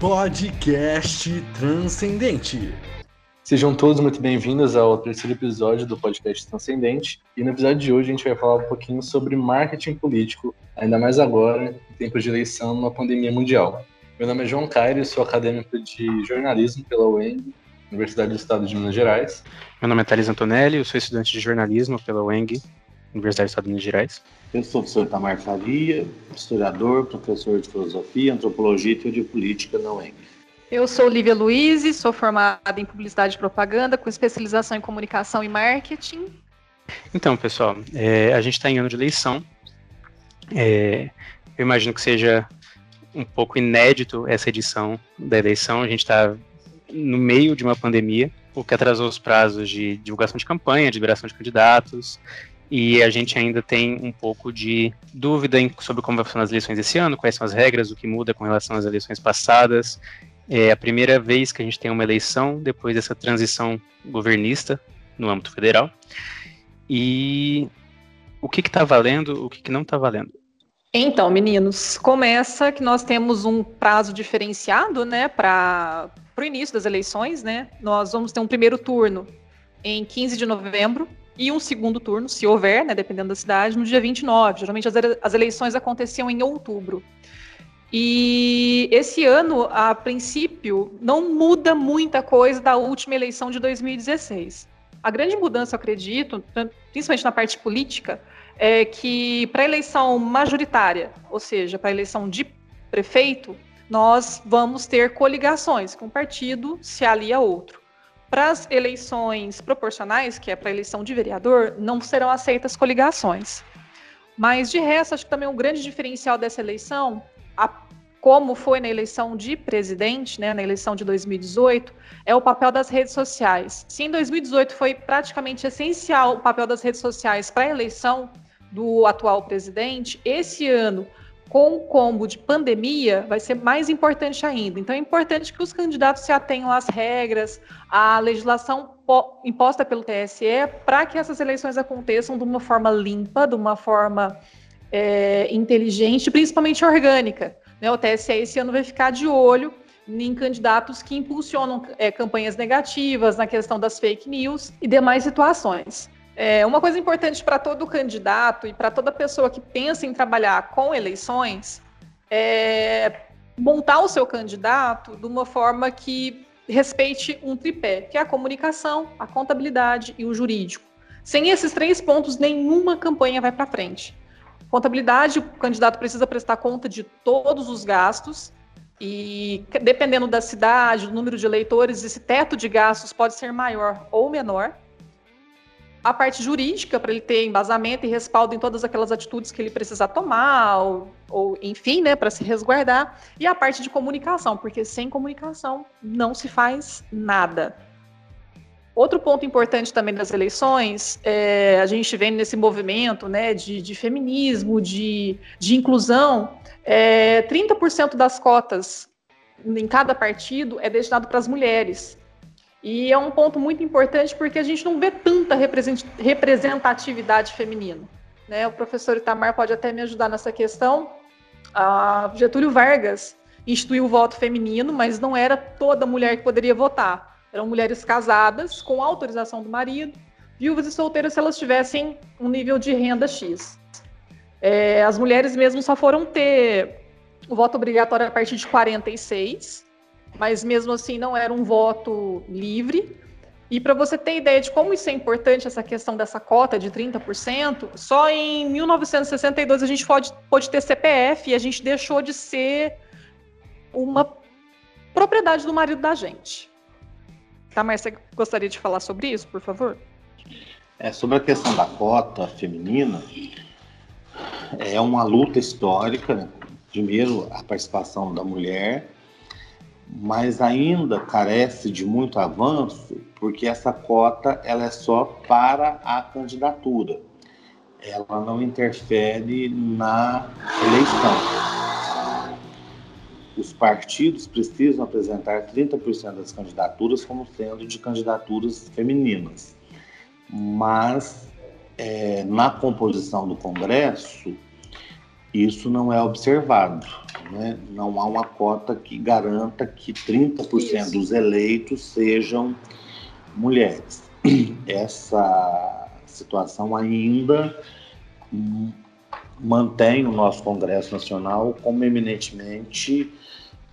Podcast Transcendente. Sejam todos muito bem-vindos ao terceiro episódio do Podcast Transcendente. E no episódio de hoje a gente vai falar um pouquinho sobre marketing político, ainda mais agora, em tempo de eleição, numa pandemia mundial. Meu nome é João Cairo, sou acadêmico de jornalismo pela UENG, Universidade do Estado de Minas Gerais. Meu nome é Thales Antonelli, eu sou estudante de jornalismo pela UENG, Universidade do Estado de Minas Gerais. Eu sou o professor Tamar Faria, historiador, professor de filosofia, antropologia e teoria política na UENG. Eu sou Lívia Luiz, sou formada em publicidade e propaganda, com especialização em comunicação e marketing. Então, pessoal, é, a gente está em ano de eleição. É, eu imagino que seja um pouco inédito essa edição da eleição. A gente está no meio de uma pandemia, o que atrasou os prazos de divulgação de campanha, de liberação de candidatos, e a gente ainda tem um pouco de dúvida sobre como vão funcionar as eleições esse ano, quais são as regras, o que muda com relação às eleições passadas. É a primeira vez que a gente tem uma eleição depois dessa transição governista no âmbito federal. E o que está valendo, o que, que não está valendo? Então, meninos, começa que nós temos um prazo diferenciado, né, para o início das eleições, né? Nós vamos ter um primeiro turno em 15 de novembro e um segundo turno, se houver, né, dependendo da cidade, no dia 29. Geralmente as, as eleições aconteciam em outubro. E esse ano, a princípio, não muda muita coisa da última eleição de 2016. A grande mudança, eu acredito, principalmente na parte política, é que para a eleição majoritária, ou seja, para a eleição de prefeito, nós vamos ter coligações, que um partido se alia a outro. Para as eleições proporcionais, que é para a eleição de vereador, não serão aceitas coligações. Mas, de resto, acho que também um grande diferencial dessa eleição a, como foi na eleição de presidente, né, na eleição de 2018, é o papel das redes sociais. Se em 2018 foi praticamente essencial o papel das redes sociais para a eleição do atual presidente, esse ano, com o combo de pandemia, vai ser mais importante ainda. Então, é importante que os candidatos se atenham às regras, à legislação imposta pelo TSE, para que essas eleições aconteçam de uma forma limpa, de uma forma é, inteligente, principalmente orgânica. Né? O TSE esse ano vai ficar de olho em candidatos que impulsionam é, campanhas negativas, na questão das fake news e demais situações. É, uma coisa importante para todo candidato e para toda pessoa que pensa em trabalhar com eleições é montar o seu candidato de uma forma que respeite um tripé, que é a comunicação, a contabilidade e o jurídico. Sem esses três pontos, nenhuma campanha vai para frente. Contabilidade, o candidato precisa prestar conta de todos os gastos e dependendo da cidade, do número de eleitores, esse teto de gastos pode ser maior ou menor. A parte jurídica, para ele ter embasamento e respaldo em todas aquelas atitudes que ele precisa tomar, ou, ou enfim, né, para se resguardar. E a parte de comunicação, porque sem comunicação não se faz nada. Outro ponto importante também das eleições, é, a gente vem nesse movimento né, de, de feminismo, de, de inclusão, é, 30% das cotas em cada partido é destinado para as mulheres. E é um ponto muito importante porque a gente não vê tanta representatividade feminina. Né? O professor Itamar pode até me ajudar nessa questão. A Getúlio Vargas instituiu o voto feminino, mas não era toda mulher que poderia votar. Eram mulheres casadas, com autorização do marido, viúvas e solteiras se elas tivessem um nível de renda X. É, as mulheres mesmo só foram ter o voto obrigatório a partir de 46, mas mesmo assim não era um voto livre. E para você ter ideia de como isso é importante, essa questão dessa cota de 30%, só em 1962 a gente pode, pode ter CPF e a gente deixou de ser uma propriedade do marido da gente. Tá, você gostaria de falar sobre isso, por favor? É, sobre a questão da cota feminina, é uma luta histórica, né? primeiro a participação da mulher, mas ainda carece de muito avanço, porque essa cota ela é só para a candidatura. Ela não interfere na eleição os partidos precisam apresentar 30% das candidaturas como sendo de candidaturas femininas. Mas é, na composição do Congresso, isso não é observado. Né? Não há uma cota que garanta que 30% isso. dos eleitos sejam mulheres. Essa situação ainda mantém o nosso Congresso Nacional como eminentemente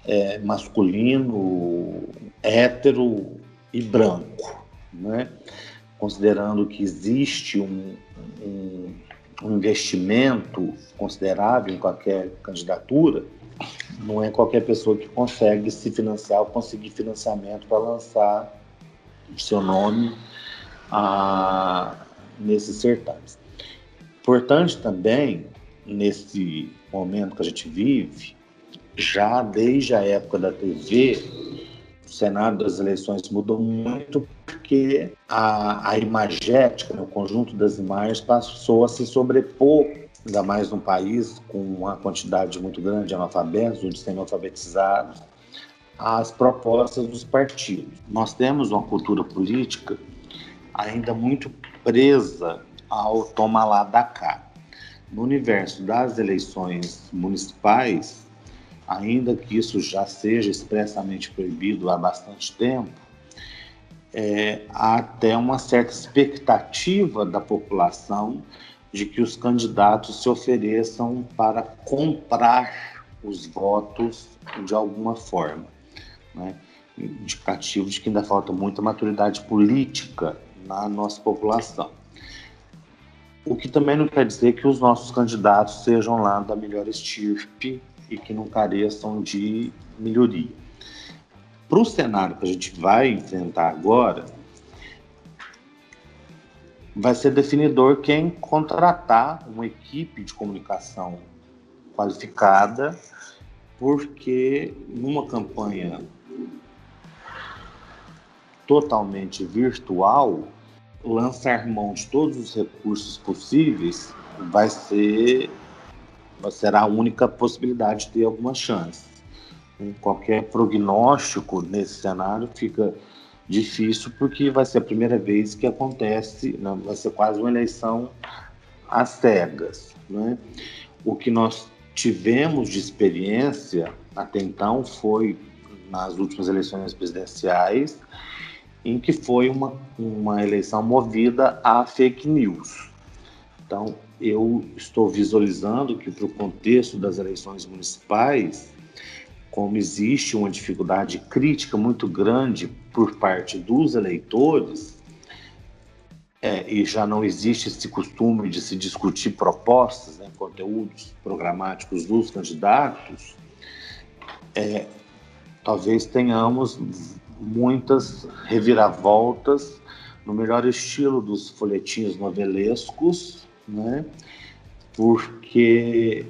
é, masculino, hétero e branco, né? considerando que existe um, um, um investimento considerável em qualquer candidatura, não é qualquer pessoa que consegue se financiar ou conseguir financiamento para lançar o seu nome a, nesses certames. Importante também, nesse momento que a gente vive, já desde a época da TV, o cenário das eleições mudou muito porque a, a imagética, né, o conjunto das imagens passou a se sobrepor, ainda mais num país com uma quantidade muito grande de analfabetos ou de semi-alfabetizados, às propostas dos partidos. Nós temos uma cultura política ainda muito presa ao toma lá da cá. No universo das eleições municipais, ainda que isso já seja expressamente proibido há bastante tempo, é, há até uma certa expectativa da população de que os candidatos se ofereçam para comprar os votos de alguma forma. Né? Indicativo de que ainda falta muita maturidade política na nossa população. O que também não quer dizer que os nossos candidatos sejam lá da melhor estirpe e que não careçam de melhoria. Para o cenário que a gente vai enfrentar agora, vai ser definidor quem contratar uma equipe de comunicação qualificada, porque numa campanha totalmente virtual, lançar mão de todos os recursos possíveis vai ser será a única possibilidade de ter alguma chance. Qualquer prognóstico nesse cenário fica difícil porque vai ser a primeira vez que acontece, né? vai ser quase uma eleição às cegas. Né? O que nós tivemos de experiência até então foi nas últimas eleições presidenciais em que foi uma, uma eleição movida a fake news. Então, eu estou visualizando que, para o contexto das eleições municipais, como existe uma dificuldade crítica muito grande por parte dos eleitores, é, e já não existe esse costume de se discutir propostas, né, conteúdos programáticos dos candidatos, é, talvez tenhamos muitas reviravoltas no melhor estilo dos folhetins novelescos, né? Porque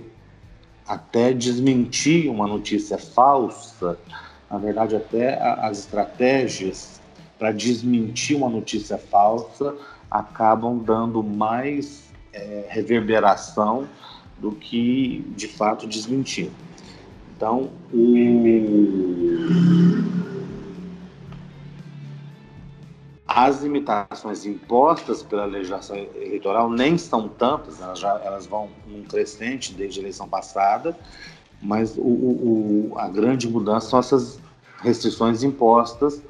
até desmentir uma notícia falsa, na verdade até as estratégias para desmentir uma notícia falsa acabam dando mais é, reverberação do que de fato desmentir. Então, o As limitações impostas pela legislação eleitoral nem são tantas, elas, já, elas vão num crescente desde a eleição passada, mas o, o, a grande mudança são essas restrições impostas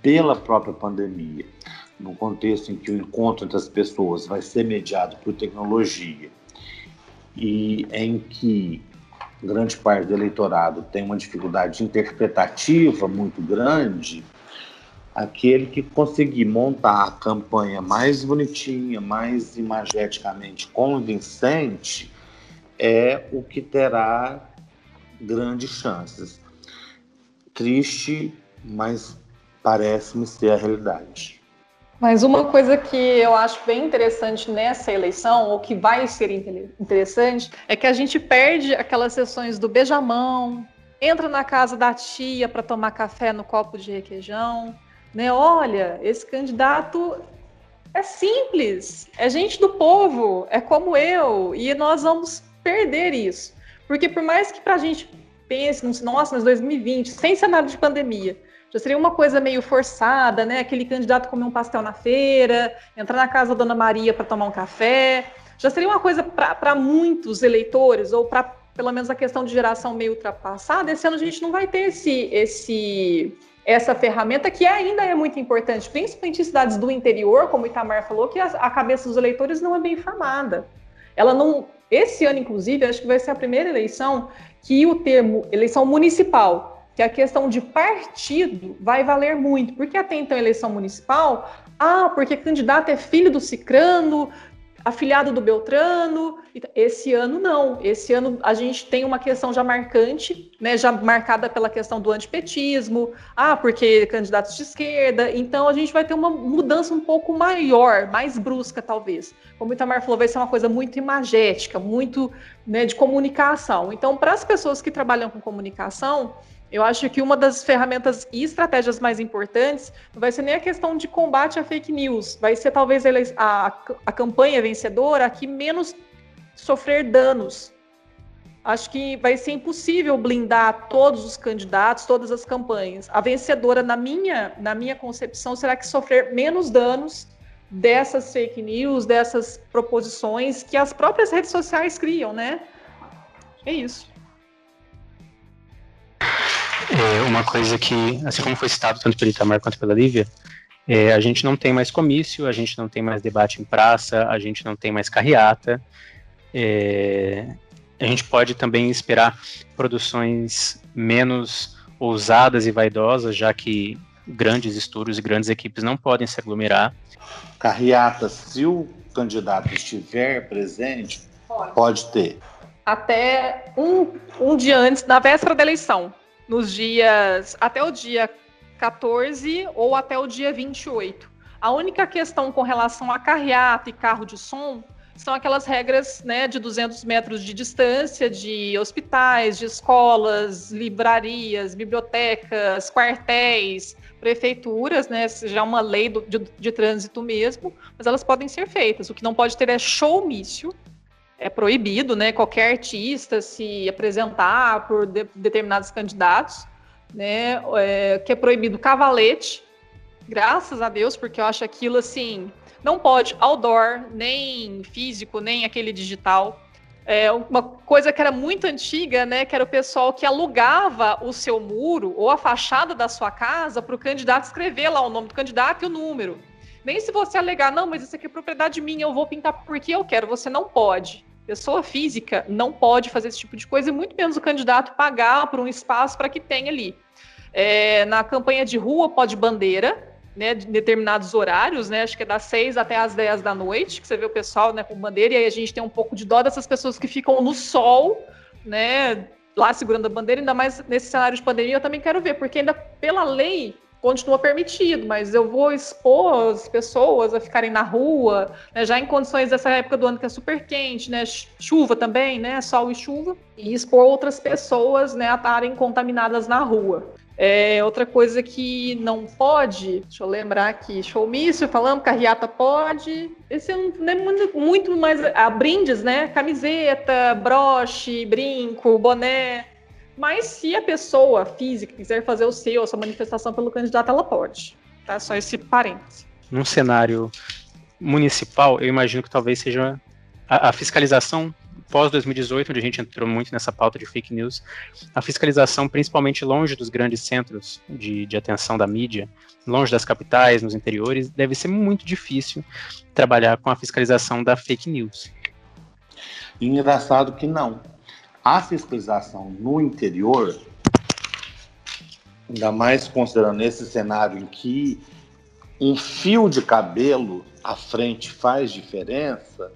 pela própria pandemia. No contexto em que o encontro entre as pessoas vai ser mediado por tecnologia e em que grande parte do eleitorado tem uma dificuldade interpretativa muito grande, aquele que conseguir montar a campanha mais bonitinha, mais imageticamente convincente, é o que terá grandes chances. Triste, mas parece-me ser a realidade. Mas uma coisa que eu acho bem interessante nessa eleição, ou que vai ser interessante, é que a gente perde aquelas sessões do beijamão, entra na casa da tia para tomar café no copo de requeijão, né? Olha, esse candidato é simples, é gente do povo, é como eu, e nós vamos perder isso. Porque por mais que para a gente pense, nossa, mas 2020, sem cenário de pandemia, já seria uma coisa meio forçada, né? Aquele candidato comer um pastel na feira, entrar na casa da Dona Maria para tomar um café. já seria uma coisa para muitos eleitores, ou para pelo menos a questão de geração meio ultrapassada. Esse ano a gente não vai ter esse, esse, essa ferramenta que ainda é muito importante, principalmente em cidades do interior, como o Itamar falou, que a, cabeça dos eleitores não é bem formada. Ela não. Esse ano, inclusive, acho que vai ser a primeira eleição que o termo eleição municipal, que a questão de partido vai valer muito, porque até então eleição municipal, ah, porque candidato é filho do Cicrano, afiliado do Beltrano. Esse ano não. Esse ano a gente tem uma questão já marcante, né, já marcada pela questão do antipetismo, ah, porque candidatos de esquerda. Então a gente vai ter uma mudança um pouco maior, mais brusca talvez. Como o Itamar falou, vai ser uma coisa muito imagética, muito né, de comunicação. Então, para as pessoas que trabalham com comunicação, eu acho que uma das ferramentas e estratégias mais importantes não vai ser nem a questão de combate à fake news, vai ser talvez a, a, a campanha vencedora a que menos sofrer danos. Acho que vai ser impossível blindar todos os candidatos, todas as campanhas. A vencedora, na minha, na minha concepção, será que sofrer menos danos dessas fake news, dessas proposições que as próprias redes sociais criam, né? É isso. É uma coisa que, assim como foi citado tanto pelo Itamar quanto pela Lívia, é, a gente não tem mais comício, a gente não tem mais debate em praça, a gente não tem mais carreata. É, a gente pode também esperar produções menos ousadas e vaidosas, já que grandes estúdios e grandes equipes não podem se aglomerar. Carreata, se o candidato estiver presente, pode, pode ter. Até um, um dia antes, na véspera da eleição nos dias até o dia 14 ou até o dia 28. A única questão com relação a carreata e carro de som são aquelas regras né, de 200 metros de distância de hospitais, de escolas, livrarias, bibliotecas, quartéis, prefeituras, né, já é uma lei do, de, de, trânsito mesmo, mas elas podem ser feitas. O que não pode ter é showmício, é proibido, né, qualquer artista se apresentar por de, determinados candidatos, né, é, que é proibido cavalete, graças a Deus, porque eu acho aquilo assim, não pode outdoor, nem físico, nem aquele digital. É uma coisa que era muito antiga, né, que era o pessoal que alugava o seu muro ou a fachada da sua casa para o candidato escrever lá o nome do candidato e o número. Nem se você alegar, não, mas isso aqui é propriedade minha, eu vou pintar porque eu quero, você não pode. Pessoa física não pode fazer esse tipo de coisa, e muito menos o candidato pagar por um espaço para que tenha ali. É, na campanha de rua pode bandeira, né, de determinados horários, né, acho que é das 6 até as 10 da noite, que você vê o pessoal né, com bandeira, e aí a gente tem um pouco de dó dessas pessoas que ficam no sol, né, lá segurando a bandeira, ainda mais nesse cenário de pandemia, eu também quero ver, porque ainda pela lei continua permitido, mas eu vou expor as pessoas a ficarem na rua, né, já em condições dessa época do ano que é super quente, né, chuva também, né, sol e chuva, e expor outras pessoas, né, a estarem contaminadas na rua. É, outra coisa que não pode, deixa eu lembrar aqui, showmício, falamos, carreata pode. Esse é um, né, muito, muito mais. A brindes, né? Camiseta, broche, brinco, boné. Mas se a pessoa física quiser fazer o seu, a sua manifestação pelo candidato, ela pode. Tá? Só esse parêntese. Num cenário municipal, eu imagino que talvez seja a, a fiscalização pós-2018, onde a gente entrou muito nessa pauta de fake news, a fiscalização, principalmente longe dos grandes centros de, de atenção da mídia, longe das capitais, nos interiores, deve ser muito difícil trabalhar com a fiscalização da fake news. Engraçado que não. A fiscalização no interior, ainda mais considerando esse cenário em que um fio de cabelo à frente faz diferença,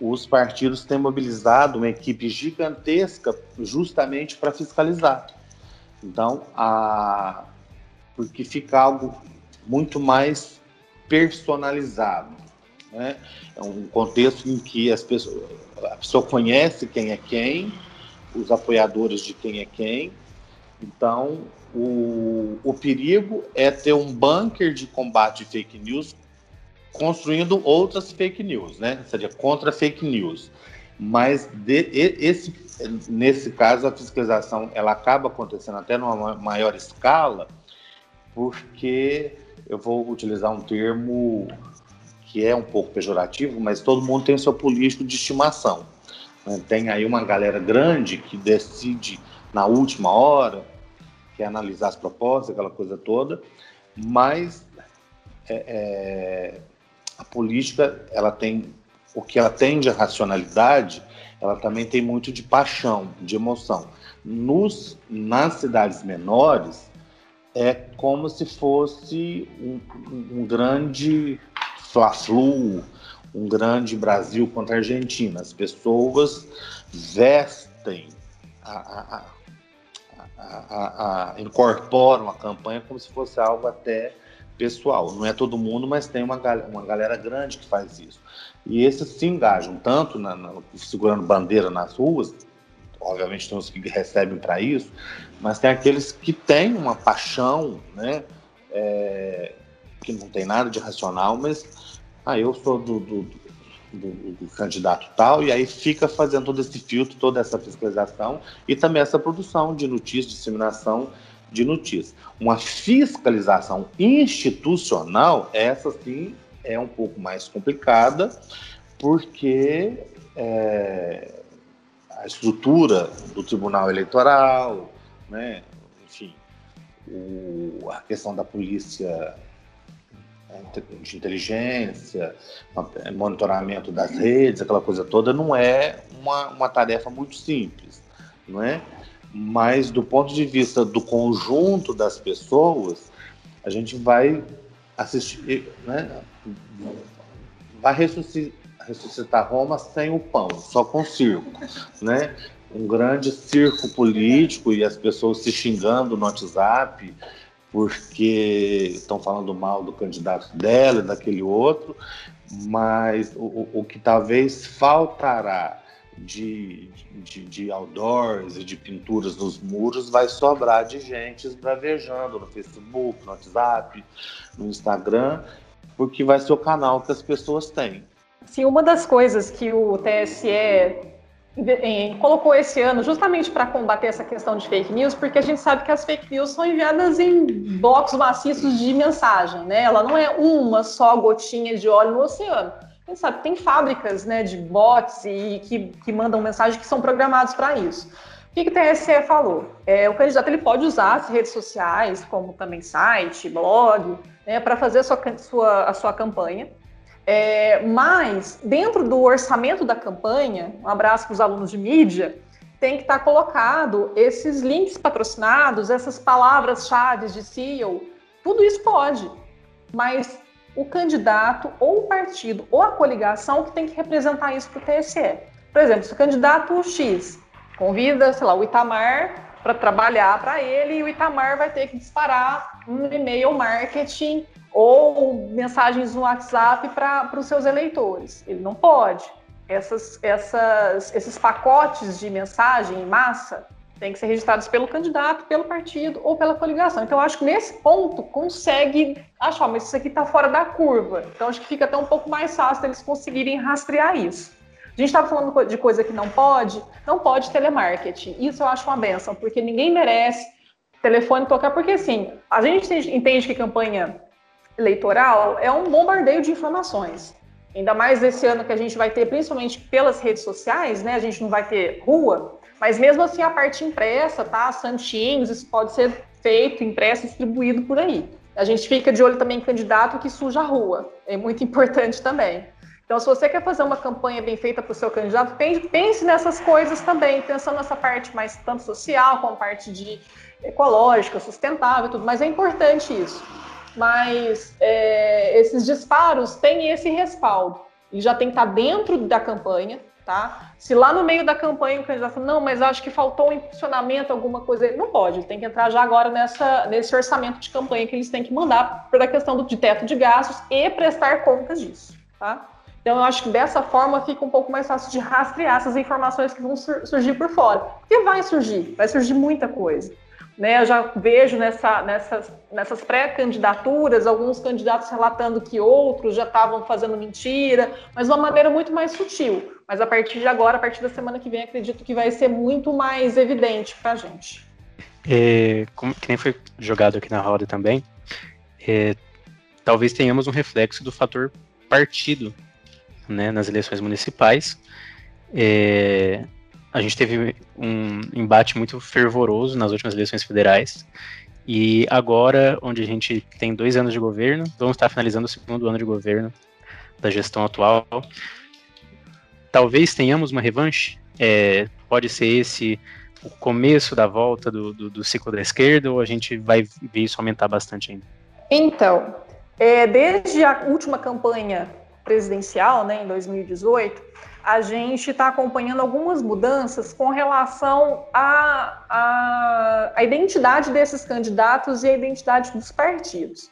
os partidos têm mobilizado uma equipe gigantesca justamente para fiscalizar. Então, a... porque fica algo muito mais personalizado. Né? É um contexto em que as pessoas, a pessoa conhece quem é quem, os apoiadores de quem é quem. Então, o, o perigo é ter um bunker de combate fake news construindo outras fake news, né? Seria contra fake news. Mas de, esse, nesse caso, a fiscalização ela acaba acontecendo até numa maior escala, porque eu vou utilizar um termo que é um pouco pejorativo, mas todo mundo tem o seu político de estimação. Né? Tem aí uma galera grande que decide na última hora, quer analisar as propostas, aquela coisa toda, mas é, é, a política ela tem o que ela tem de racionalidade, ela também tem muito de paixão, de emoção. Nos, nas cidades menores, é como se fosse um, um grande Fla-Flu, um grande Brasil contra a Argentina. As pessoas vestem, a, a, a, incorporam a campanha como se fosse algo até pessoal. Não é todo mundo, mas tem uma, uma galera grande que faz isso. E esses se engajam tanto na, na, segurando bandeira nas ruas, obviamente tem os que recebem para isso, mas tem aqueles que têm uma paixão, né? É, que não tem nada de racional, mas ah, eu sou do, do, do, do, candidato tal, e aí fica fazendo todo esse filtro, toda essa fiscalização e também essa produção de notícias, disseminação de notícias. Uma fiscalização institucional, essa sim é um pouco mais complicada, porque é, a estrutura do Tribunal Eleitoral, né, enfim, o, a questão da polícia de inteligência, monitoramento das redes, aquela coisa toda, não é uma, uma tarefa muito simples, não é? Mas do ponto de vista do conjunto das pessoas, a gente vai assistir, né? Vai ressuscitar, ressuscitar Roma sem o pão, só com circo, né? Um grande circo político e as pessoas se xingando no WhatsApp, porque estão falando mal do candidato dela e daquele outro, mas o, o que talvez faltará de, de, de outdoors e de pinturas nos muros vai sobrar de gente esbravejando no Facebook, no WhatsApp, no Instagram, porque vai ser o canal que as pessoas têm. Sim, uma das coisas que o TSE colocou esse ano justamente para combater essa questão de fake news, porque a gente sabe que as fake news são enviadas em blocos maciços de mensagem, né? Ela não é uma só gotinha de óleo no oceano. A gente sabe que tem fábricas né, de bots e que, que mandam mensagens que são programados para isso. O que, que o TSE falou? É, o candidato ele pode usar as redes sociais, como também site, blog, né, para fazer a sua, sua, a sua campanha. É, mas, dentro do orçamento da campanha, um abraço para os alunos de mídia, tem que estar tá colocado esses links patrocinados, essas palavras-chave de CEO, tudo isso pode, mas o candidato ou o partido ou a coligação que tem que representar isso para o TSE. Por exemplo, se o candidato X convida, sei lá, o Itamar para trabalhar para ele e o Itamar vai ter que disparar um e-mail marketing ou mensagens no WhatsApp para os seus eleitores. Ele não pode. Essas, essas, esses pacotes de mensagem em massa têm que ser registrados pelo candidato, pelo partido ou pela coligação. Então, acho que nesse ponto consegue achar, mas isso aqui está fora da curva. Então, acho que fica até um pouco mais fácil eles conseguirem rastrear isso. A gente estava falando de coisa que não pode, não pode telemarketing. Isso eu acho uma benção, porque ninguém merece telefone tocar, porque assim, a gente entende que campanha eleitoral é um bombardeio de informações. Ainda mais esse ano que a gente vai ter, principalmente pelas redes sociais, né? A gente não vai ter rua, mas mesmo assim a parte impressa, tá? Santinhos, isso pode ser feito, impresso, distribuído por aí. A gente fica de olho também em candidato que suja a rua, é muito importante também. Então, se você quer fazer uma campanha bem feita para o seu candidato, pense nessas coisas também, pensando nessa parte mais tanto social como parte de ecológica, sustentável, tudo. Mas é importante isso mas é, esses disparos têm esse respaldo. Ele já tem que estar dentro da campanha, tá? Se lá no meio da campanha o candidato fala, não, mas acho que faltou um impulsionamento, alguma coisa, ele não pode, ele tem que entrar já agora nessa, nesse orçamento de campanha que eles têm que mandar para a questão do, de teto de gastos e prestar contas disso, tá? Então, eu acho que dessa forma fica um pouco mais fácil de rastrear essas informações que vão sur surgir por fora. Porque vai surgir, vai surgir muita coisa. Né, eu já vejo nessa, nessas, nessas pré-candidaturas alguns candidatos relatando que outros já estavam fazendo mentira, mas de uma maneira muito mais sutil. Mas a partir de agora, a partir da semana que vem, acredito que vai ser muito mais evidente para a gente. É, como que nem foi jogado aqui na roda também, é, talvez tenhamos um reflexo do fator partido né, nas eleições municipais. É, a gente teve um embate muito fervoroso nas últimas eleições federais. E agora, onde a gente tem dois anos de governo, vamos estar finalizando o segundo ano de governo da gestão atual. Talvez tenhamos uma revanche. É, pode ser esse o começo da volta do, do, do, ciclo da esquerda ou a gente vai ver isso aumentar bastante ainda? Então, é, desde a última campanha presidencial, né, em 2018, a gente está acompanhando algumas mudanças com relação à, identidade desses candidatos e à identidade dos partidos.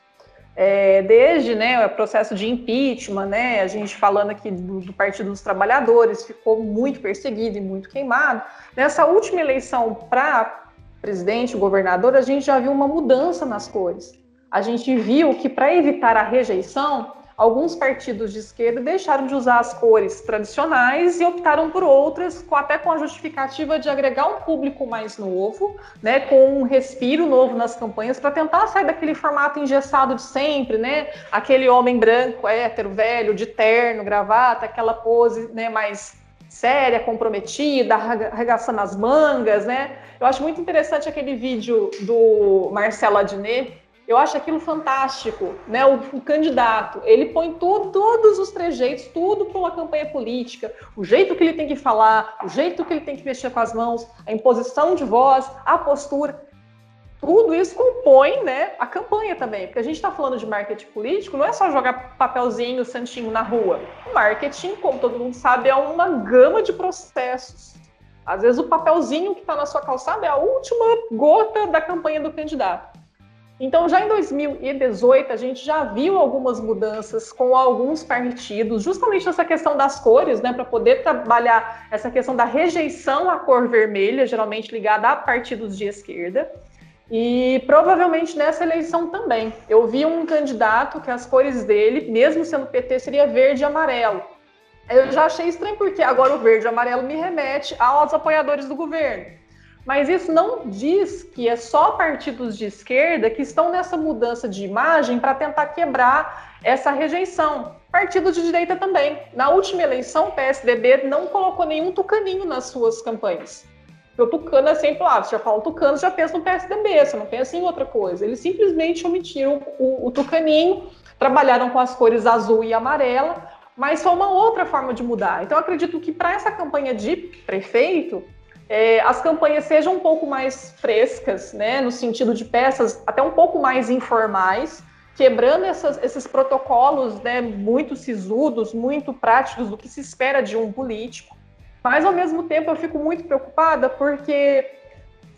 É, desde né, o processo de impeachment, né, a gente falando aqui do, do, Partido dos Trabalhadores, ficou muito perseguido e muito queimado. Nessa última eleição para presidente, governador, a gente já viu uma mudança nas cores. A gente viu que para evitar a rejeição, alguns partidos de esquerda deixaram de usar as cores tradicionais e optaram por outras, até com a justificativa de agregar um público mais novo, né, com um respiro novo nas campanhas, para tentar sair daquele formato engessado de sempre, né, aquele homem branco, hétero, velho, de terno, gravata, aquela pose né, mais séria, comprometida, arregaçando as mangas, né? Eu acho muito interessante aquele vídeo do Marcelo Adnet, eu acho aquilo fantástico, né? O, o candidato, ele põe tudo, todos os trejeitos, tudo para uma campanha política, o jeito que ele tem que falar, o jeito que ele tem que mexer com as mãos, a imposição de voz, a postura, tudo isso compõe, né, a campanha também, porque a gente está falando de marketing político, não é só jogar papelzinho, santinho na rua. O marketing, como todo mundo sabe, é uma gama de processos. Às vezes o papelzinho que está na sua calçada é a última gota da campanha do candidato. Então, já em 2018, a gente já viu algumas mudanças com alguns partidos, justamente nessa questão das cores, né, para poder trabalhar essa questão da rejeição à cor vermelha, geralmente ligada a partidos de esquerda. E provavelmente nessa eleição também. Eu vi um candidato que as cores dele, mesmo sendo PT, seria verde e amarelo. Eu já achei estranho porque agora o verde e amarelo me remete aos apoiadores do governo. Mas isso não diz que é só partidos de esquerda que estão nessa mudança de imagem para tentar quebrar essa rejeição. Partidos de direita também. Na última eleição, o PSDB não colocou nenhum tucaninho nas suas campanhas. O tucano é sempre lá, você já fala tucano, já pensa no PSDB, você não pensa em outra coisa. Eles simplesmente omitiram o, o tucaninho, trabalharam com as cores azul e amarela, mas foi uma outra forma de mudar. Então, acredito que para essa campanha de prefeito, é, as campanhas sejam um pouco mais frescas, né, no sentido de peças até um pouco mais informais, quebrando essas, esses protocolos né, muito sisudos, muito práticos do que se espera de um político. Mas, ao mesmo tempo, eu fico muito preocupada porque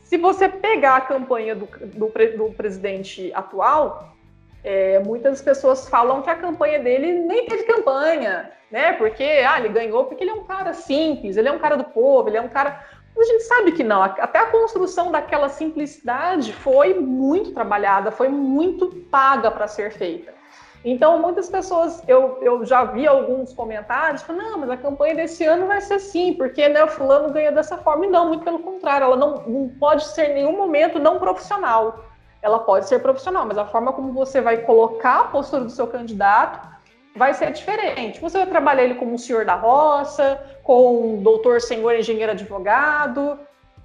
se você pegar a campanha do, do, do presidente atual, é, muitas pessoas falam que a campanha dele nem teve campanha, né? Porque ah, ele ganhou porque ele é um cara simples, ele é um cara do povo, ele é um cara. A gente sabe que não. Até a construção daquela simplicidade foi muito trabalhada, foi muito paga para ser feita. Então, muitas pessoas, eu, eu já vi alguns comentários, falando, não, mas a campanha desse ano vai ser assim, porque né, o fulano ganha dessa forma. E não, muito pelo contrário, ela não, não pode ser em nenhum momento não profissional. Ela pode ser profissional, mas a forma como você vai colocar a postura do seu candidato vai ser diferente. Você vai trabalhar ele como um senhor da roça, com um doutor, senhor, engenheiro, advogado,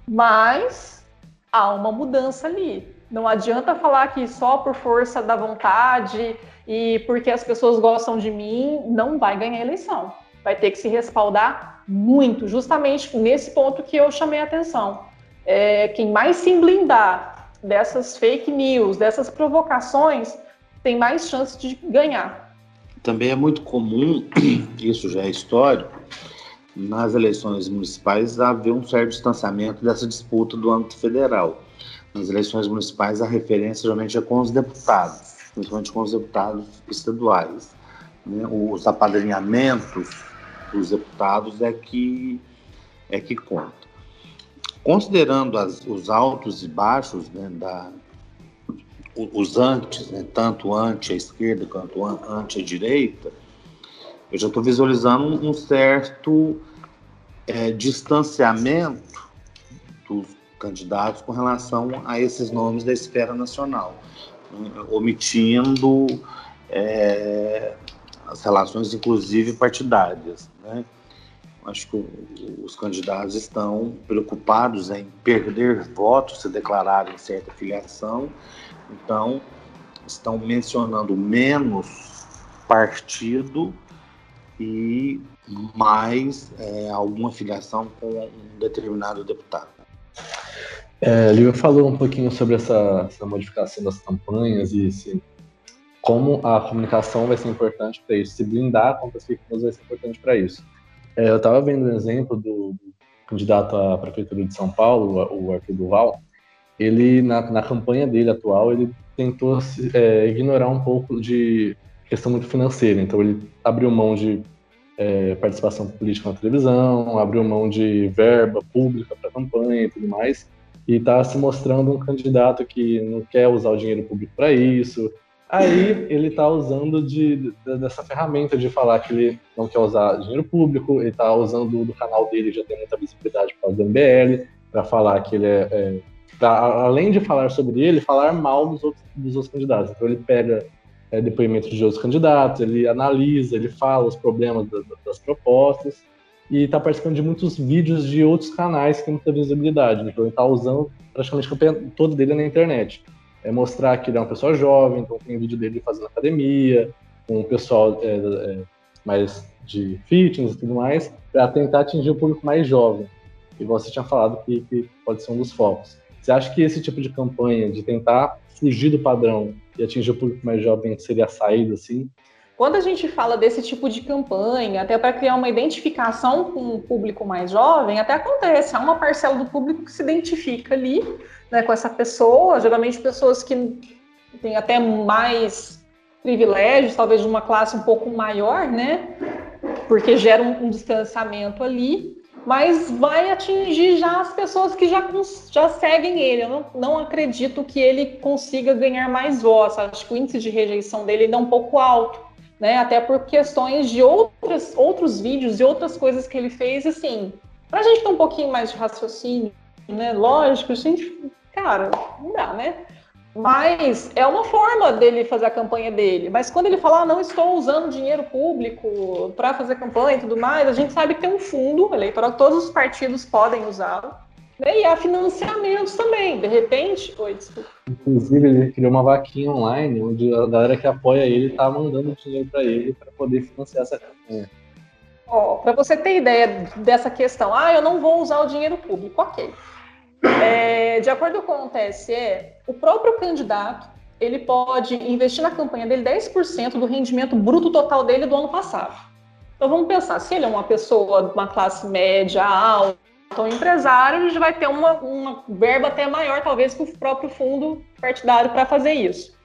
mas há uma mudança ali. Não adianta falar que só por força da vontade e porque as pessoas gostam de mim não vai ganhar a eleição. Vai ter que se respaldar muito, justamente nesse ponto que eu chamei a atenção. É, quem mais se blindar dessas fake news, dessas provocações, tem mais chance de ganhar. Também é muito comum, isso já é histórico, nas eleições municipais haver um certo distanciamento dessa disputa do âmbito federal. Nas eleições municipais, a referência geralmente é com os deputados, principalmente com os deputados estaduais. Né? Os apadrinhamentos dos deputados é que, é que conta. Considerando as, os altos e baixos né, da, os antes, né, tanto anti a esquerda quanto anti a direita, eu já estou visualizando um certo é, distanciamento dos candidatos com relação a esses nomes da esfera nacional, né, omitindo é, as relações, inclusive partidárias. Né? Acho que os candidatos estão preocupados em perder votos se declararem certa filiação, então estão mencionando menos partido e mais é, alguma filiação com um determinado deputado. É, Lívia falou um pouquinho sobre essa, essa modificação das campanhas e se, como a comunicação vai ser importante para isso, se blindar contra as fake news vai ser importante para isso. É, eu estava vendo um exemplo do, candidato à prefeitura de São Paulo, o Arthur Duval. Ele, na, na campanha dele atual, ele tentou é, ignorar um pouco de questão muito financeira. Então, ele abriu mão de é, participação política na televisão, abriu mão de verba pública para campanha e tudo mais, e está se mostrando um candidato que não quer usar o dinheiro público para isso, Aí ele está usando de, de, dessa ferramenta de falar que ele não quer usar dinheiro público, ele está usando do canal dele, já tem muita visibilidade causa do MBL, para falar que ele é. é pra, além de falar sobre ele, falar mal dos outros, dos outros candidatos. Então ele pega é, depoimentos de outros candidatos, ele analisa, ele fala os problemas da, das propostas e está participando de muitos vídeos de outros canais que têm muita visibilidade. Então ele está usando praticamente a campanha toda dele na internet é mostrar que ele é uma pessoa jovem, então tem vídeo dele fazendo academia, com o pessoal é, é, mais de fitness e tudo mais, para tentar atingir o público mais jovem. E você tinha falado que, que, pode ser um dos focos. Você acha que esse tipo de campanha, de tentar fugir do padrão e atingir o público mais jovem, seria a saída, assim? Quando a gente fala desse tipo de campanha, até para criar uma identificação com o público mais jovem, até acontece, há uma parcela do público que se identifica ali né, com essa pessoa, geralmente pessoas que têm até mais privilégios, talvez de uma classe um pouco maior, né? Porque gera um, um distanciamento ali, mas vai atingir já as pessoas que já, já seguem ele. Eu não, não acredito que ele consiga ganhar mais voz. Acho que o índice de rejeição dele ainda é um pouco alto, né? Até por questões de outras, outros vídeos e outras coisas que ele fez, assim, para a gente ter um pouquinho mais de raciocínio, né? Lógico, a gente cara, não dá, né? Mas é uma forma dele fazer a campanha dele. Mas quando ele fala, ah, não estou usando dinheiro público para fazer campanha e tudo mais, a gente sabe que tem um fundo eleitoral todos os partidos podem usá-lo. Né? E há financiamentos também. De repente. Oi, desculpa. Inclusive, ele criou uma vaquinha online onde a galera que apoia ele está mandando dinheiro para ele para poder financiar essa campanha. Ó, para você ter ideia dessa questão, ah, eu não vou usar o dinheiro público, ok. É, de acordo com o TSE, o próprio candidato ele pode investir na campanha dele 10% do rendimento bruto total dele do ano passado. Então vamos pensar, se ele é uma pessoa de uma classe média, alta, um empresário, gente vai ter uma, uma verba até maior, talvez, que o próprio fundo partidário para fazer isso.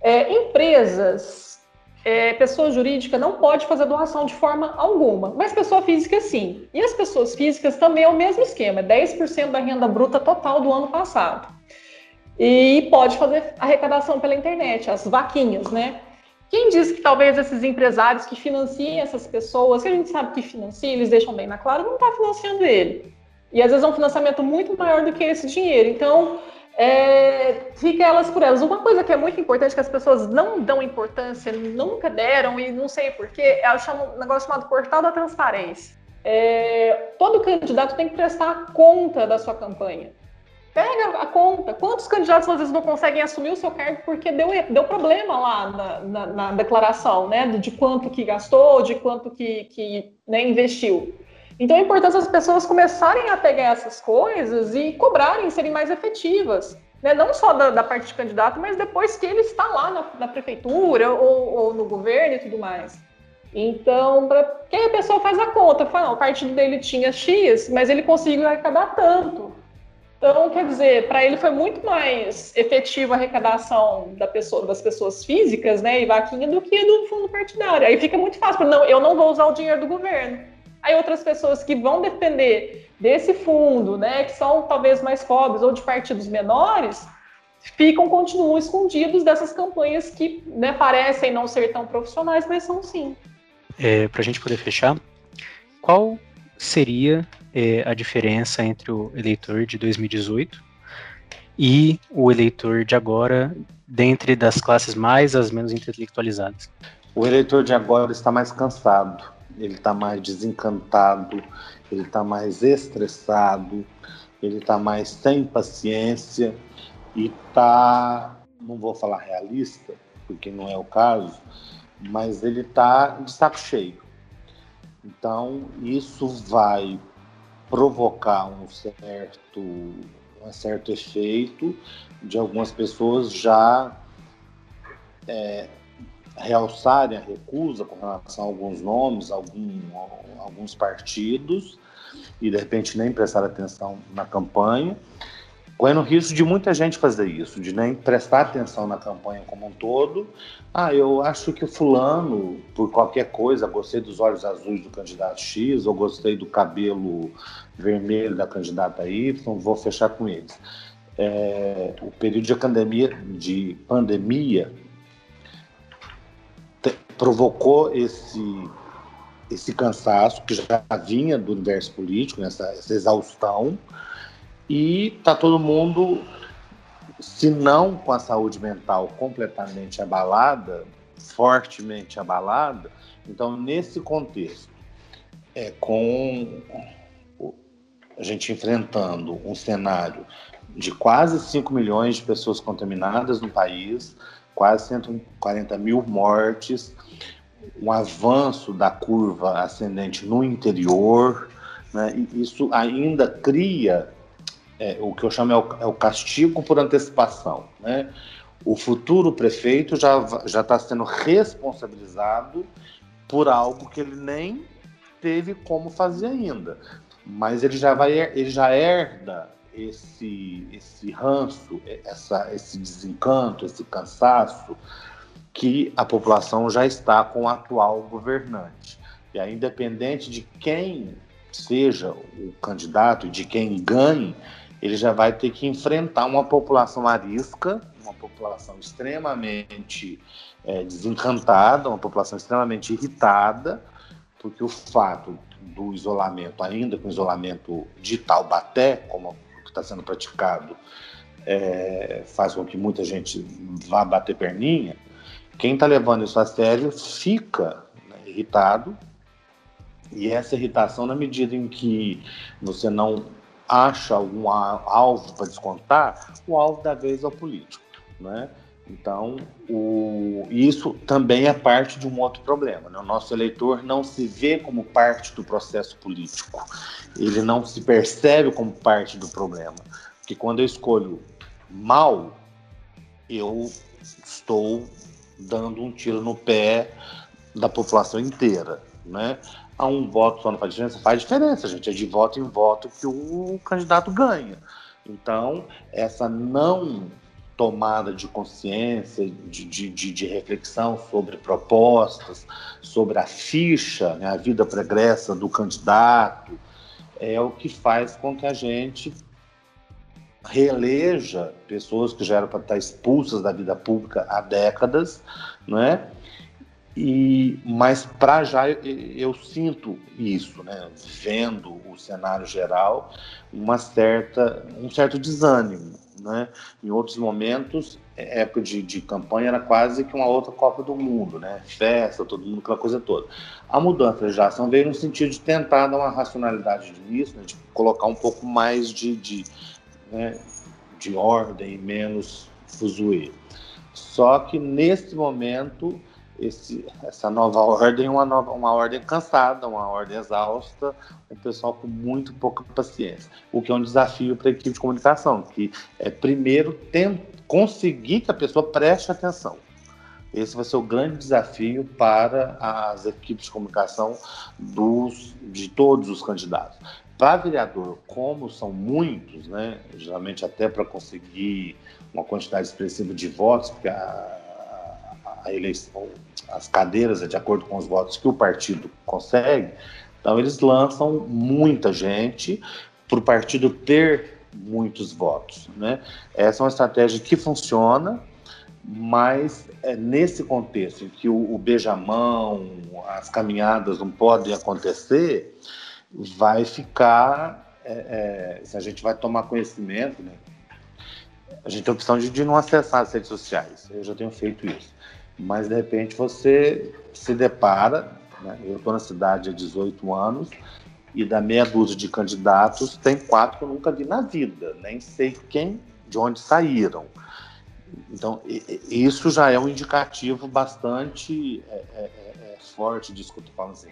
É, empresas é, pessoa jurídica não pode fazer doação de forma alguma, mas pessoa física sim. E as pessoas físicas também é o mesmo esquema, 10% da renda bruta total do ano passado. E pode fazer arrecadação pela internet, as vaquinhas, né? Quem diz que talvez esses empresários que financiem essas pessoas, que a gente sabe que financiam, eles deixam bem na clara, não está financiando ele. E às vezes é um financiamento muito maior do que esse dinheiro. Então, é, fica elas por elas. Uma coisa que é muito importante que as pessoas não dão importância, nunca deram, e não sei porquê, é um negócio chamado portal da transparência. É, todo candidato tem que prestar conta da sua campanha. Pega a conta. Quantos candidatos às vezes não conseguem assumir o seu cargo porque deu, deu problema lá na, na, na declaração, né? De quanto que gastou, de quanto que, que né, investiu. Então é importante as pessoas começarem a pegar essas coisas e cobrarem, serem mais efetivas. Né? Não só da, da parte de candidato, mas depois que ele está lá na, na prefeitura ou, ou, no governo e tudo mais. Então, pra, que a pessoa faz a conta, fala, o partido dele tinha X, mas ele conseguiu arrecadar tanto. Então, quer dizer, para ele foi muito mais efetiva a arrecadação da pessoa, das pessoas físicas, né, e vaquinha, do que do fundo partidário. Aí fica muito fácil, não, eu não vou usar o dinheiro do governo. Aí outras pessoas que vão depender desse fundo, né, que são talvez mais pobres ou de partidos menores, ficam, continuam escondidos dessas campanhas que né, parecem não ser tão profissionais, mas são sim. É, Para a gente poder fechar, qual seria é, a diferença entre o eleitor de 2018 e o eleitor de agora, dentre das classes mais as menos intelectualizadas? O eleitor de agora está mais cansado, ele está mais desencantado, ele está mais estressado, ele está mais sem paciência e está, não vou falar realista, porque não é o caso, mas ele está de saco cheio. Então, isso vai provocar um certo, um certo efeito de algumas pessoas já é, realçarem a recusa com relação a alguns nomes, algum, alguns partidos, e de repente nem prestar atenção na campanha, correndo o risco de muita gente fazer isso, de nem prestar atenção na campanha como um todo. Ah, eu acho que fulano, por qualquer coisa, gostei dos olhos azuis do candidato X, ou gostei do cabelo vermelho da candidata Y, vou fechar com eles. É, o período de pandemia, de pandemia provocou esse esse cansaço que já vinha do universo político, nessa essa exaustão, e está todo mundo, se não com a saúde mental completamente abalada, fortemente abalada, então nesse contexto, é, com a gente enfrentando um cenário de quase 5 milhões de pessoas contaminadas no país, quase 140 mil mortes, um avanço da curva ascendente no interior, né? isso ainda cria é, o que eu chamo é o, é o, castigo por antecipação. Né? O futuro prefeito já já está sendo responsabilizado por algo que ele nem teve como fazer ainda, mas ele já vai ele já herda esse esse ranço, essa, esse desencanto, esse cansaço que a população já está com o atual governante. E aí, independente de quem seja o candidato e de quem ganhe, ele já vai ter que enfrentar uma população arisca, uma população extremamente é, desencantada, uma população extremamente irritada, porque o fato do isolamento, ainda com isolamento de Taubaté, como está sendo praticado, é, faz com que muita gente vá bater perninha, quem está levando isso a sério fica né, irritado, e essa irritação, na medida em que você não acha algum alvo para descontar, o alvo da vez é o político. Né? Então, o, isso também é parte de um outro problema. Né? O nosso eleitor não se vê como parte do processo político, ele não se percebe como parte do problema. Porque quando eu escolho mal, eu estou dando um tiro no pé da população inteira, né? A um voto só não faz diferença? Faz diferença, gente. É de voto em voto que o candidato ganha. Então, essa não tomada de consciência, de, de, de, reflexão sobre propostas, sobre a ficha, né, a vida pregressa do candidato, é o que faz com que a gente reeleja pessoas que já eram para estar expulsas da vida pública há décadas, não é? E, mas para já eu, eu, sinto isso, né? Vendo o cenário geral, uma certa, um certo desânimo, né? Em outros momentos, é, época de, de campanha era quase que uma outra Copa do Mundo, né? Festa, todo mundo, aquela coisa toda. A mudança de legislação veio no sentido de tentar dar uma racionalidade nisso, né? de colocar um pouco mais de, de né, de ordem, menos fuzuê. Só que nesse momento, esse, essa nova ordem uma, nova, uma ordem cansada, uma ordem exausta, um pessoal com muito pouca paciência. O que é um desafio para a equipe de comunicação, que é primeiro tem, conseguir que a pessoa preste atenção. Esse vai ser o grande desafio para as equipes de comunicação dos, de todos os candidatos. Para vereador, como são muitos, né, geralmente até para conseguir uma quantidade expressiva de votos, porque a, a eleição, as cadeiras é de acordo com os votos que o partido consegue, então eles lançam muita gente para o partido ter muitos votos. Né? Essa é uma estratégia que funciona, mas é nesse contexto em que o, o beijamão, as caminhadas não podem acontecer, vai ficar, é, é, se a gente vai tomar conhecimento, né? A gente tem a opção de, de, não acessar as redes sociais. Eu já tenho feito isso. Mas de repente você se depara, né? eu estou na cidade há 18 anos, e da meia dúzia de candidatos, tem quatro que eu nunca vi na vida, nem sei quem, de onde saíram. Então, isso já é um indicativo bastante é, é, é, é forte disso que eu falando assim.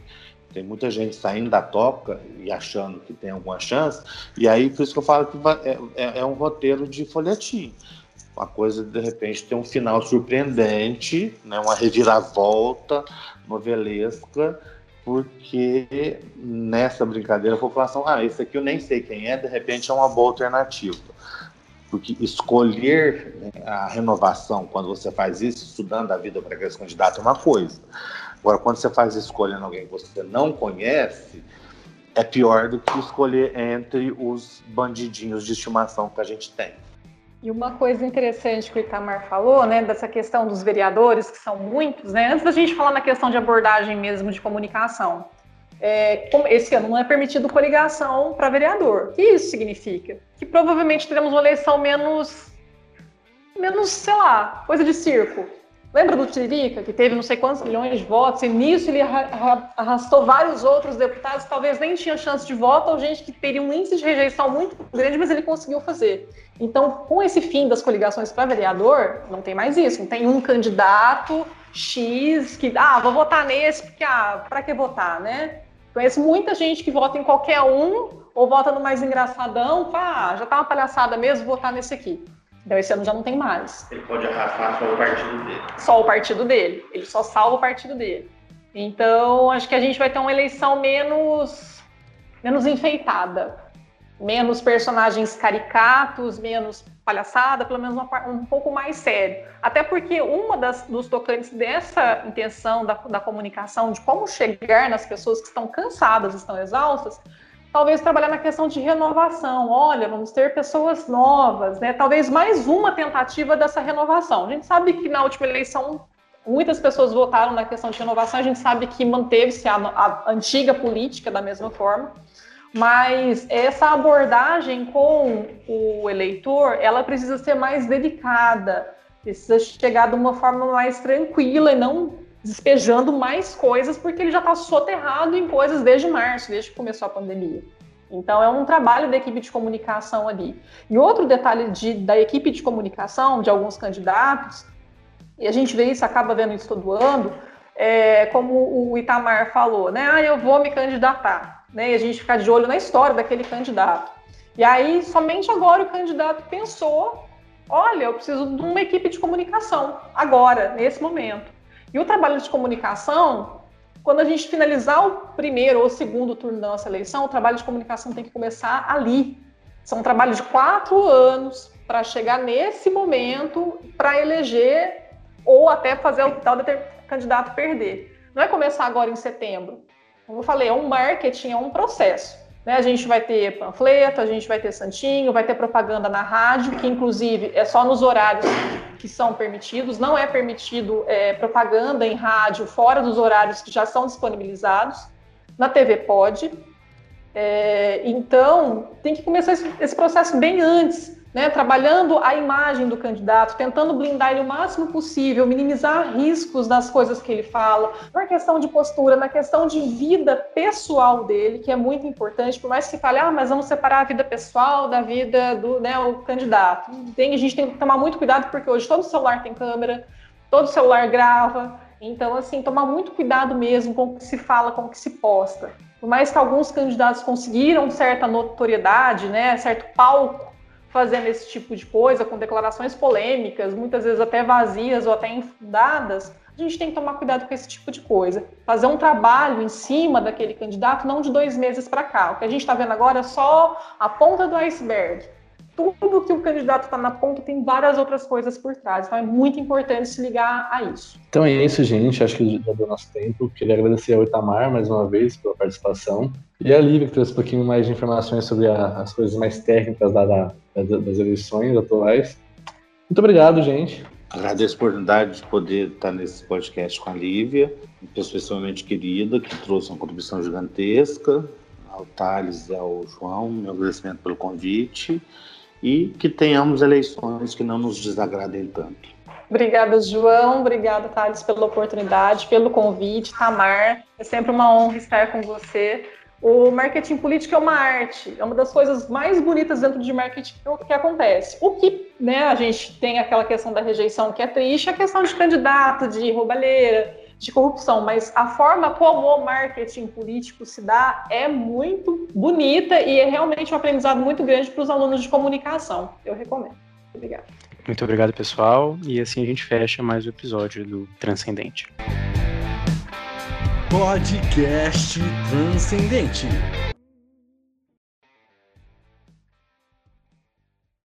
Tem muita gente saindo da toca e achando que tem alguma chance, e aí por isso que eu falo que é, é, é um roteiro de folhetim. Uma coisa, de repente, tem um final surpreendente, né, uma reviravolta novelesca, porque nessa brincadeira a população, ah, esse aqui eu nem sei quem é, de repente é uma boa alternativa. Porque escolher né, a renovação, quando você faz isso, estudando a vida para aquele candidato, é uma coisa. Agora, quando você faz escolhendo alguém que você não conhece, é pior do que escolher entre os bandidinhos de estimação que a gente tem. E uma coisa interessante que o Itamar falou, né, dessa questão dos vereadores, que são muitos, né, antes da gente falar na questão de abordagem mesmo de comunicação, é, esse ano não é permitido coligação para vereador. O que isso significa? Que provavelmente teremos uma eleição menos, menos, sei lá, coisa de circo. Lembra do Tiririca, que teve não sei quantos milhões de votos, e nisso ele arrastou vários outros deputados talvez nem tinham chance de voto, ou gente que teria um índice de rejeição muito grande, mas ele conseguiu fazer. Então, com esse fim das coligações para vereador, não tem mais isso. Não tem um candidato X que, ah, vou votar nesse, porque, ah, para que votar, né? Conheço muita gente que vota em qualquer um, ou vota no mais engraçadão, ah, já tá uma palhaçada mesmo, votar nesse aqui. Então esse ano já não tem mais. Ele pode arrastar só o partido dele. Só o partido dele. Ele só salva o partido dele. Então acho que a gente vai ter uma eleição menos menos enfeitada, menos personagens caricatos, menos palhaçada, pelo menos uma, um pouco mais sério. Até porque uma das, dos tocantes dessa intenção da, da comunicação, de como chegar nas pessoas que estão cansadas, estão exaustas, talvez trabalhar na questão de renovação. Olha, vamos ter pessoas novas, né? Talvez mais uma tentativa dessa renovação. A gente sabe que na última eleição muitas pessoas votaram na questão de renovação, a gente sabe que manteve-se a, a, antiga política da mesma forma, mas essa abordagem com o eleitor, ela precisa ser mais delicada, precisa chegar de uma forma mais tranquila e não despejando mais coisas, porque ele já está soterrado em coisas desde março, desde que começou a pandemia. Então, é um trabalho da equipe de comunicação ali. E outro detalhe de, da equipe de comunicação, de alguns candidatos, e a gente vê isso, acaba vendo isso todo ano, é, como o Itamar falou, né? Ah, eu vou me candidatar. Né? E a gente ficar de olho na história daquele candidato. E aí, somente agora o candidato pensou: olha, eu preciso de uma equipe de comunicação, agora, nesse momento. E o trabalho de comunicação, quando a gente finalizar o primeiro ou segundo turno da nossa eleição, o trabalho de comunicação tem que começar ali. São um trabalho de quatro anos para chegar nesse momento para eleger ou até fazer o tal candidato perder. Não é começar agora em setembro. Como eu falei, é um marketing, é um processo. Né? A gente vai ter panfleto, a gente vai ter santinho, vai ter propaganda na rádio, que inclusive é só nos horários que são permitidos, não é permitido é, propaganda em rádio fora dos horários que já são disponibilizados. Na TV pode. É, então, tem que começar esse, esse processo bem antes né, trabalhando a imagem do candidato, tentando blindar ele o máximo possível, minimizar riscos das coisas que ele fala, na questão de postura, na questão de vida pessoal dele, que é muito importante, por mais que fale, ah, mas vamos separar a vida pessoal da vida do né, o candidato. Tem, a gente tem que tomar muito cuidado, porque hoje todo celular tem câmera, todo celular grava, então, assim, tomar muito cuidado mesmo com o que se fala, com o que se posta. Por mais que alguns candidatos conseguiram certa notoriedade, né, certo palco, fazendo esse tipo de coisa, com declarações polêmicas, muitas vezes até vazias ou até infundadas, a gente tem que tomar cuidado com esse tipo de coisa. Fazer um trabalho em cima daquele candidato, não de dois meses para cá. O que a gente está vendo agora é só a ponta do iceberg. Tudo que o candidato está na ponta tem várias outras coisas por trás. Então é muito importante se ligar a isso. Então é isso, gente. Acho que já deu nosso tempo. Queria agradecer ao Itamar mais uma vez pela participação. E a Lívia, que trouxe um pouquinho mais de informações sobre a, as coisas mais técnicas da, da, das eleições atuais. Muito obrigado, gente. Agradeço a oportunidade de poder estar nesse podcast com a Lívia, uma pessoa extremamente querida, que trouxe uma contribuição gigantesca, ao Thales e ao João, meu agradecimento pelo convite, e que tenhamos eleições que não nos desagradem tanto. Obrigada, João. Obrigada, Thales, pela oportunidade, pelo convite. Tamar, é sempre uma honra estar com você. O marketing político é uma arte, é uma das coisas mais bonitas dentro de marketing que acontece. O que né, a gente tem aquela questão da rejeição que é triste, a questão de candidato, de roubalheira, de corrupção, mas a forma como o marketing político se dá é muito bonita e é realmente um aprendizado muito grande para os alunos de comunicação. Eu recomendo. Obrigada. Muito obrigado, pessoal. E assim a gente fecha mais o episódio do Transcendente. Podcast Transcendente.